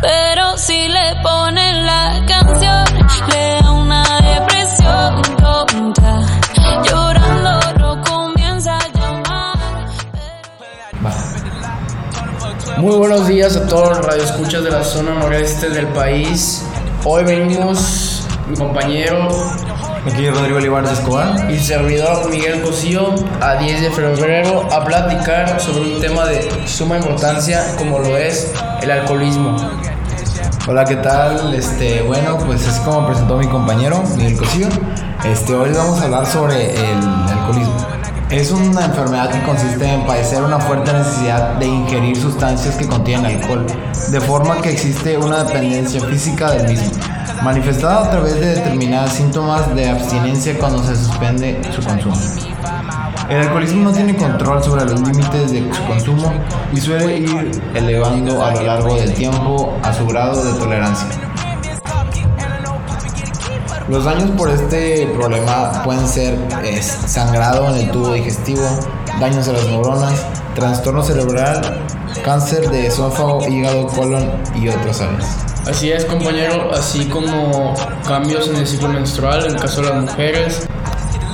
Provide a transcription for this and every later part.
Pero si le ponen la canción, le da una depresión tonta. Llorando no comienza a llamar. Muy buenos días a todos los radioescuchas de la zona noreste del país. Hoy venimos mi compañero Aquí Rodrigo Olivares Escobar. y servidor Miguel Cosío a 10 de febrero a platicar sobre un tema de suma importancia como lo es el alcoholismo. Hola, ¿qué tal? Este, bueno, pues es como presentó mi compañero Miguel Cosío. Este, hoy vamos a hablar sobre el alcoholismo. Es una enfermedad que consiste en padecer una fuerte necesidad de ingerir sustancias que contienen alcohol, de forma que existe una dependencia física del mismo, manifestada a través de determinados síntomas de abstinencia cuando se suspende su consumo. El alcoholismo no tiene control sobre los límites de su consumo y suele ir elevando a lo largo del tiempo a su grado de tolerancia. Los daños por este problema pueden ser es, sangrado en el tubo digestivo, daños a las neuronas, trastorno cerebral, cáncer de esófago, hígado, colon y otras áreas. Así es compañero, así como cambios en el ciclo menstrual en el caso de las mujeres,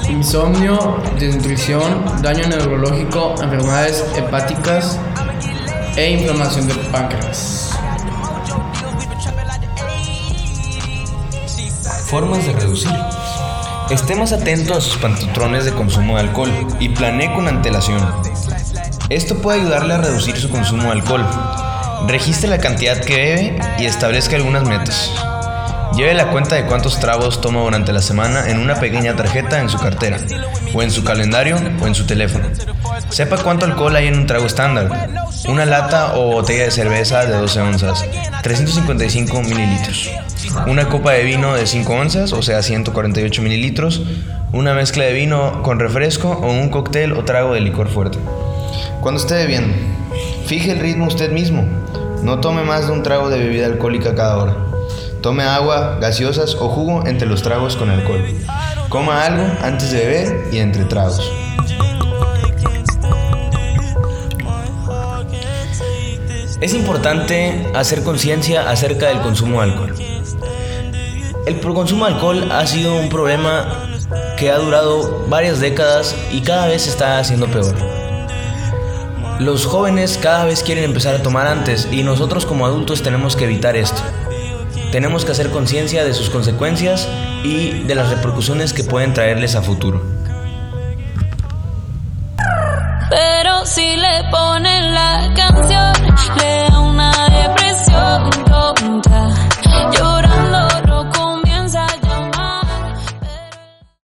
insomnio, desnutrición, daño neurológico, enfermedades hepáticas e inflamación del páncreas. Formas de reducir. Esté más atento a sus patrones de consumo de alcohol y planee con antelación. Esto puede ayudarle a reducir su consumo de alcohol. Registre la cantidad que bebe y establezca algunas metas. Lleve la cuenta de cuántos tragos toma durante la semana en una pequeña tarjeta en su cartera, o en su calendario, o en su teléfono. Sepa cuánto alcohol hay en un trago estándar. Una lata o botella de cerveza de 12 onzas, 355 mililitros. Una copa de vino de 5 onzas, o sea 148 mililitros. Una mezcla de vino con refresco o un cóctel o trago de licor fuerte. Cuando esté bebiendo, fije el ritmo usted mismo. No tome más de un trago de bebida alcohólica cada hora. Tome agua, gaseosas o jugo entre los tragos con alcohol. Coma algo antes de beber y entre tragos. Es importante hacer conciencia acerca del consumo de alcohol. El consumo de alcohol ha sido un problema que ha durado varias décadas y cada vez está haciendo peor. Los jóvenes cada vez quieren empezar a tomar antes y nosotros como adultos tenemos que evitar esto. Tenemos que hacer conciencia de sus consecuencias y de las repercusiones que pueden traerles a futuro. Pero si le ponen la canción, le